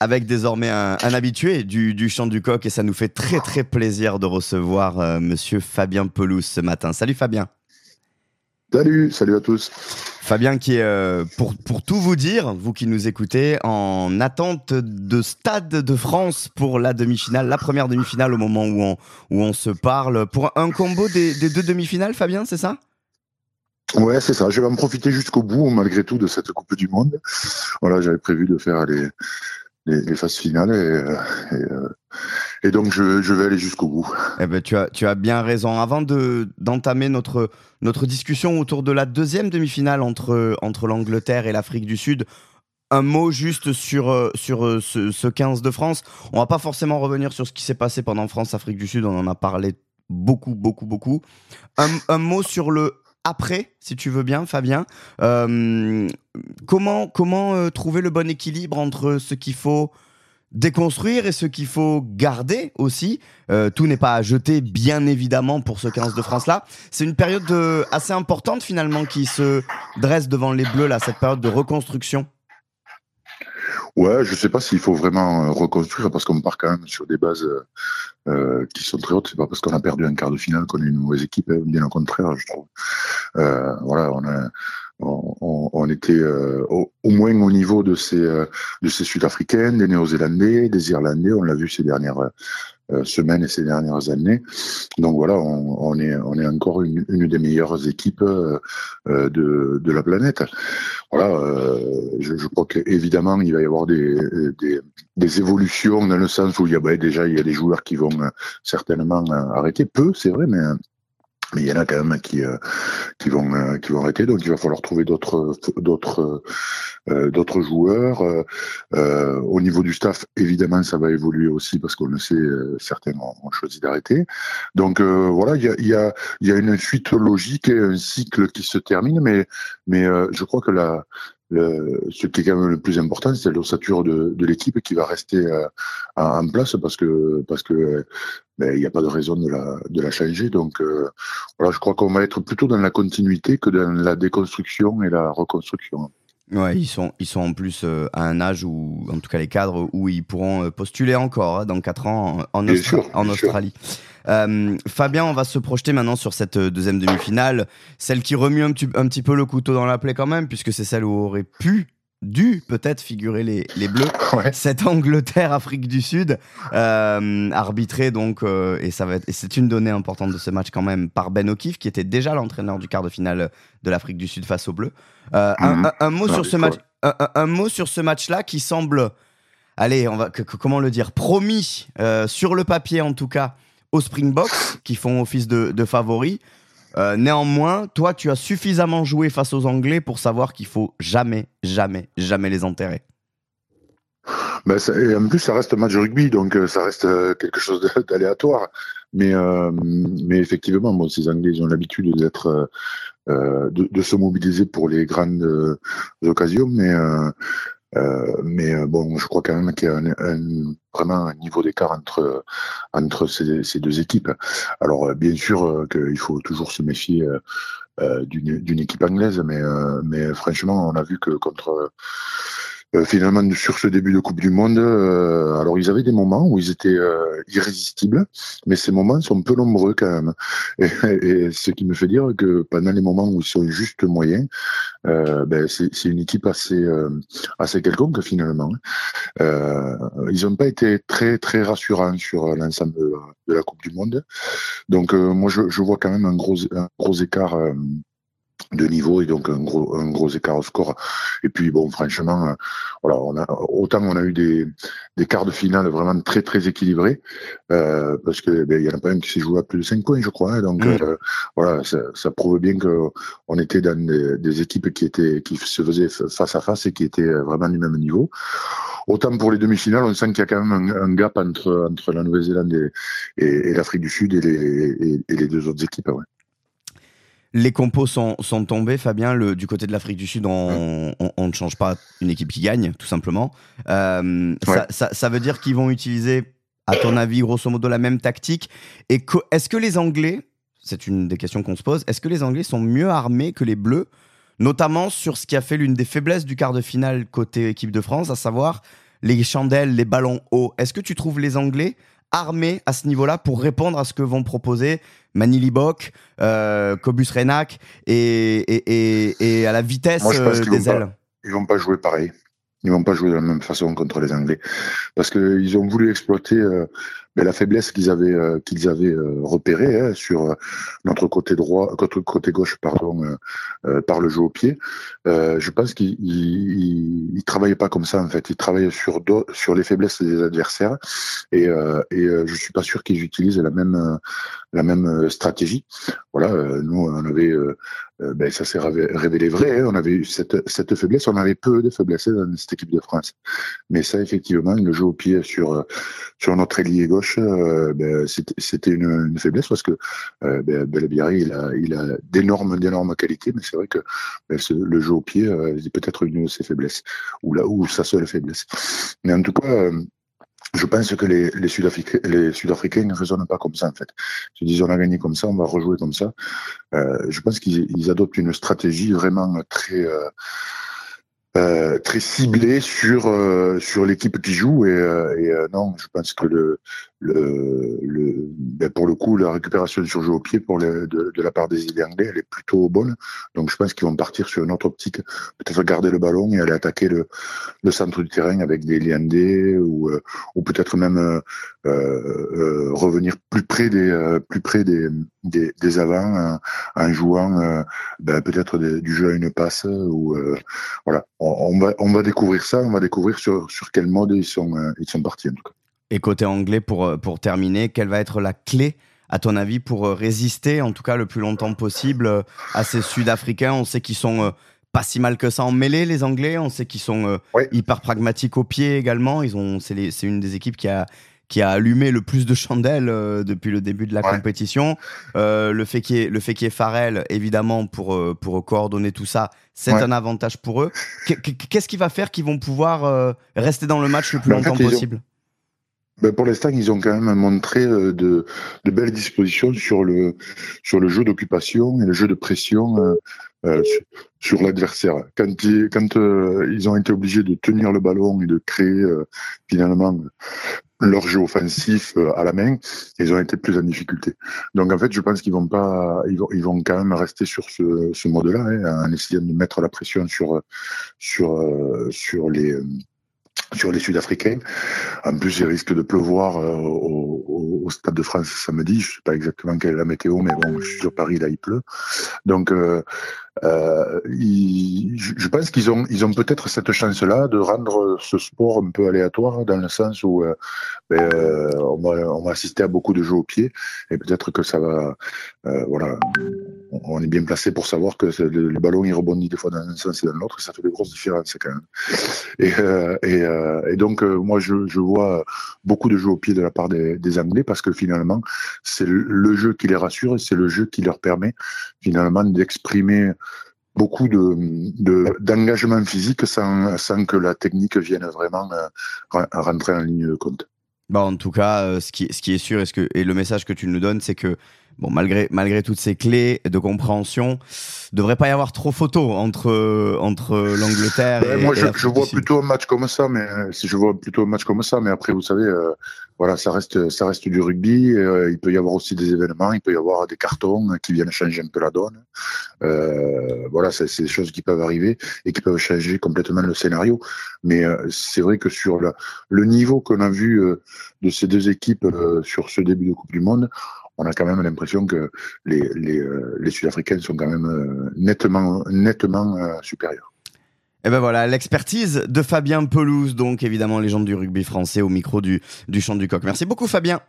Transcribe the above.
avec désormais un, habitué du, du chant du coq et ça nous fait très très plaisir de recevoir euh, monsieur Fabien Pelouse ce matin. Salut Fabien. Salut, salut à tous. Fabien qui est, euh, pour, pour tout vous dire, vous qui nous écoutez, en attente de Stade de France pour la demi-finale, la première demi-finale au moment où on, où on se parle, pour un combo des, des deux demi-finales, Fabien, c'est ça? Ouais, c'est ça. Je vais en profiter jusqu'au bout, malgré tout, de cette Coupe du Monde. Voilà, j'avais prévu de faire les, les, phases finales et, euh, euh, et, donc je, vais aller jusqu'au bout. Eh ben, tu, as, tu as bien raison. Avant de, d'entamer notre, notre discussion autour de la deuxième demi-finale entre, entre l'Angleterre et l'Afrique du Sud, un mot juste sur, euh, sur ce, ce 15 de France. On va pas forcément revenir sur ce qui s'est passé pendant France-Afrique du Sud, on en a parlé beaucoup, beaucoup, beaucoup. Un, un mot sur le après, si tu veux bien, Fabien. Euh, comment comment euh, trouver le bon équilibre entre ce qu'il faut déconstruire et ce qu'il faut garder aussi? Euh, tout n'est pas à jeter, bien évidemment, pour ce 15 de France-là. C'est une période assez importante, finalement, qui se dresse devant les Bleus, là, cette période de reconstruction. Ouais, je sais pas s'il faut vraiment reconstruire parce qu'on part quand même sur des bases euh, qui sont très hautes. C'est pas parce qu'on a perdu un quart de finale qu'on est une mauvaise équipe, hein, bien au contraire, je trouve. Euh, voilà, on a on, était euh, au, moins au niveau de ces de ces Sud-Africaines, des Néo-Zélandais, des Irlandais. On l'a vu ces dernières semaines et ces dernières années. Donc voilà, on, on est, on est encore une, une des meilleures équipes euh, euh de, de la planète. Voilà, euh, je, je, crois qu'évidemment, il va y avoir des, des, des, évolutions dans le sens où il y a bah, déjà il y a des joueurs qui vont certainement arrêter, peu, c'est vrai, mais mais il y en a quand même qui euh, qui vont euh, qui vont arrêter. Donc il va falloir trouver d'autres d'autres euh, d'autres joueurs. Au niveau du staff évidemment ça va évoluer aussi parce qu'on le sait certains ont, choisi d'arrêter. Donc voilà il y a il y a il y a une suite logique et un cycle qui se termine. Mais mais je crois que la le, ce qui est quand même le plus important, c'est l'ossature de, de l'équipe qui va rester euh, en place parce que parce que ben, il n'y a pas de raison de la, de la changer. Donc euh, voilà, je crois qu'on va être plutôt dans la continuité que dans la déconstruction et la reconstruction. Ouais, ils sont, ils sont en plus euh, à un âge où, en tout cas les cadres, où ils pourront postuler encore hein, dans 4 ans en, en, Australie. Euh, Fabien, on va se projeter maintenant sur cette euh, deuxième demi-finale, celle qui remue un, un, petit peu le couteau dans la plaie quand même, puisque c'est celle où aurait pu dû peut-être figurer les, les Bleus. Cette Angleterre-Afrique du Sud, euh, arbitrée donc, et ça va et c'est une donnée importante de ce match quand même, par Ben O'Keefe, qui était déjà l'entraîneur du quart de finale de l'Afrique du Sud face aux Bleus. Un, mot sur ce match, un, mot sur ce match-là qui semble, allez, on va, comment le dire, promis sur le papier en tout cas aux Springboks, qui font office de, de favoris. Euh, néanmoins, toi, tu as suffisamment joué face aux Anglais pour savoir qu'il faut jamais, jamais, jamais les enterrer. Ben, et en plus, ça reste match rugby, donc euh, ça reste euh, quelque chose d'aléatoire. Mais, mais effectivement, ces Anglais ils ont l'habitude d'être, de, de, se mobiliser pour les grandes occasions, mais euh, mais euh, bon, je crois quand même qu'il y a un, vraiment un niveau d'écart entre entre ces, ces, deux équipes. Alors euh, bien sûr qu'il faut toujours se méfier d'une équipe anglaise, mais mais franchement, on a vu que contre euh, finalement sur ce début de Coupe du Monde. Euh, alors ils avaient des moments où ils étaient euh, irrésistibles, mais ces moments sont peu nombreux quand même. Et, et, ce qui me fait dire que pendant les moments où ils sont juste moyens, ben, c'est une équipe assez assez quelconque finalement. ils n'ont pas été très très rassurants sur l'ensemble de, la Coupe du Monde. Donc moi je, je, vois quand même un gros un gros écart de niveau et donc un gros un gros écart au score et puis bon franchement euh, voilà on a autant on a eu des des quarts de finale vraiment très très équilibrés euh, parce que ben, il y en a pas un qui s'est joué à plus de 5 points je crois hein, donc mm. euh, voilà ça, ça, prouve bien que on était dans des, équipes qui étaient qui se faisaient face à face et qui étaient vraiment du même niveau autant pour les demi-finales on sent qu'il y a quand même un, gap entre entre la Nouvelle-Zélande et, et, l'Afrique du Sud et les et, les deux autres équipes ouais. Les compos sont, sont tombés, Fabien. Le, du côté de l'Afrique du Sud, on, on, ne change pas une équipe qui gagne, tout simplement. Euh, ça, ça, veut dire qu'ils vont utiliser, à ton avis, grosso modo, la même tactique. Et est-ce que les Anglais, c'est une des questions qu'on se pose, est-ce que les Anglais sont mieux armés que les Bleus, notamment sur ce qui a fait l'une des faiblesses du quart de finale côté équipe de France, à savoir les chandelles, les ballons hauts? Est-ce que tu trouves les Anglais armés à ce niveau-là pour répondre à ce que vont proposer Manili Bok, euh, Cobus Renak et, à la vitesse des ailes Ils vont pas jouer pareil. Ils vont pas jouer de la même façon contre les Anglais parce qu'ils ont voulu exploiter euh, ben, la faiblesse qu'ils avaient euh, qu'ils avaient euh, repérée hein, sur notre côté droit, côté, gauche pardon, par le jeu au pied. je pense qu'ils ils, travaillaient pas comme ça en fait. Ils travaillaient sur sur les faiblesses des adversaires et et je suis pas sûr qu'ils utilisent la même la même stratégie. Voilà, nous on avait euh, ben, ça s'est révélé vrai. Hein. On avait eu cette, cette, faiblesse. On avait peu de faiblesses dans cette équipe de France. Mais ça, effectivement, le jeu au pied sur sur notre ailier gauche, euh, ben, c'était une, faiblesse parce que euh, ben, il a, il a d'énormes d'énormes qualités. Mais c'est vrai que ben, le jeu au pied euh, c'est peut-être une de ses faiblesses ou là où sa seule faiblesse. Mais en tout cas. Je pense que les, Sud-Africains ne raisonnent pas comme ça en fait. Ils disent on a gagné comme ça, on va rejouer comme ça. Je pense qu'ils adoptent une stratégie vraiment très euh, très ciblée sur sur l'équipe qui joue et, non, je pense que le, le ben pour le coup la récupération sur jeu au pied pour de, de, la part des Irlandais elle est plutôt bonne. Donc je pense qu'ils vont partir sur une autre optique, peut-être garder le ballon et aller attaquer le, le centre du terrain avec des Irlandais ou ou peut-être même revenir plus près des plus près des des, des avants en, jouant ben, peut-être du jeu à une passe ou voilà on, va, on va découvrir ça, on va découvrir sur, sur quel mode ils sont, euh, ils sont partis en tout cas. Et côté anglais, pour, euh, pour terminer, quelle va être la clé, à ton avis, pour euh, résister, en tout cas le plus longtemps possible, à ces Sud-Africains? On sait qu'ils sont pas si mal que ça en mêlée, les Anglais. On sait qu'ils sont hyper pragmatiques au pied également. Ils ont, c'est une des équipes qui a, qui a allumé le plus de chandelles euh, depuis le début de la compétition. Euh, le fait qu'il y ait, le fait qu'il y ait Farrell, évidemment, pour, euh, pour coordonner tout ça, c'est un avantage pour eux. Qu'est-ce qui va faire qu'ils vont pouvoir rester dans le match le plus longtemps possible? Ben pour l'instant, ils ont quand même montré de, de, belles dispositions sur le, sur le jeu d'occupation et le jeu de pression euh, sur, l'adversaire. Quand, ils, quand ils ont été obligés de tenir le ballon et de créer finalement leur jeu offensif euh, à la main, ils ont été plus en difficulté. Donc en fait, je pense qu'ils vont pas, ils vont, ils vont quand même rester sur ce, ce mode-là, hein, en essayant de mettre la pression sur sur euh, sur les sur les Sud-Africains. En plus, il risque de pleuvoir euh, au, au, Stade de France samedi. Je sais pas exactement quelle est la météo, mais bon, sur Paris, là, il pleut. Donc, euh, euh, je pense qu'ils ont, peut-être cette chance-là de rendre ce sport un peu aléatoire, dans le sens où euh, ben, euh, on, va, on, assister à beaucoup de jeux au pied, et peut-être que ça va, voilà, on est bien placé pour savoir que le, le, ballon il rebondit des fois dans un sens et dans l'autre, et ça fait de grosses différences quand même. Et, donc moi je, je, vois beaucoup de jeux au pied de la part des, des Anglais parce que finalement c'est le jeu qui les rassure et c'est le jeu qui leur permet finalement d'exprimer beaucoup de d'engagement physique sans, sans, que la technique vienne vraiment euh, rentrer en ligne de compte. Bon, en tout cas, euh, ce, qui, ce qui est sûr et, ce que, et le message que tu nous donnes, c'est que bon, malgré, malgré toutes ces clés de compréhension, devrait pas y avoir trop photo entre, entre l'Angleterre et, Moi, je, je vois plutôt un match comme ça, mais si je vois plutôt un match comme ça, mais après, vous savez, euh, voilà, ça reste, ça reste du rugby. Euh, il peut y avoir aussi des événements, il peut y avoir des cartons qui viennent changer un peu la donne. Euh, voilà, c'est des choses qui peuvent arriver et qui peuvent changer complètement le scénario. Mais euh, c'est vrai que sur le niveau qu'on a vu de ces deux équipes sur ce début de Coupe du Monde, on a quand même l'impression que les, les, euh, Sud-Africains sont quand même euh, nettement, nettement euh, supérieurs. Et ben voilà, l'expertise de Fabien Pelouse, donc évidemment légende du rugby français au micro du, du chant du coq. Merci beaucoup Fabien.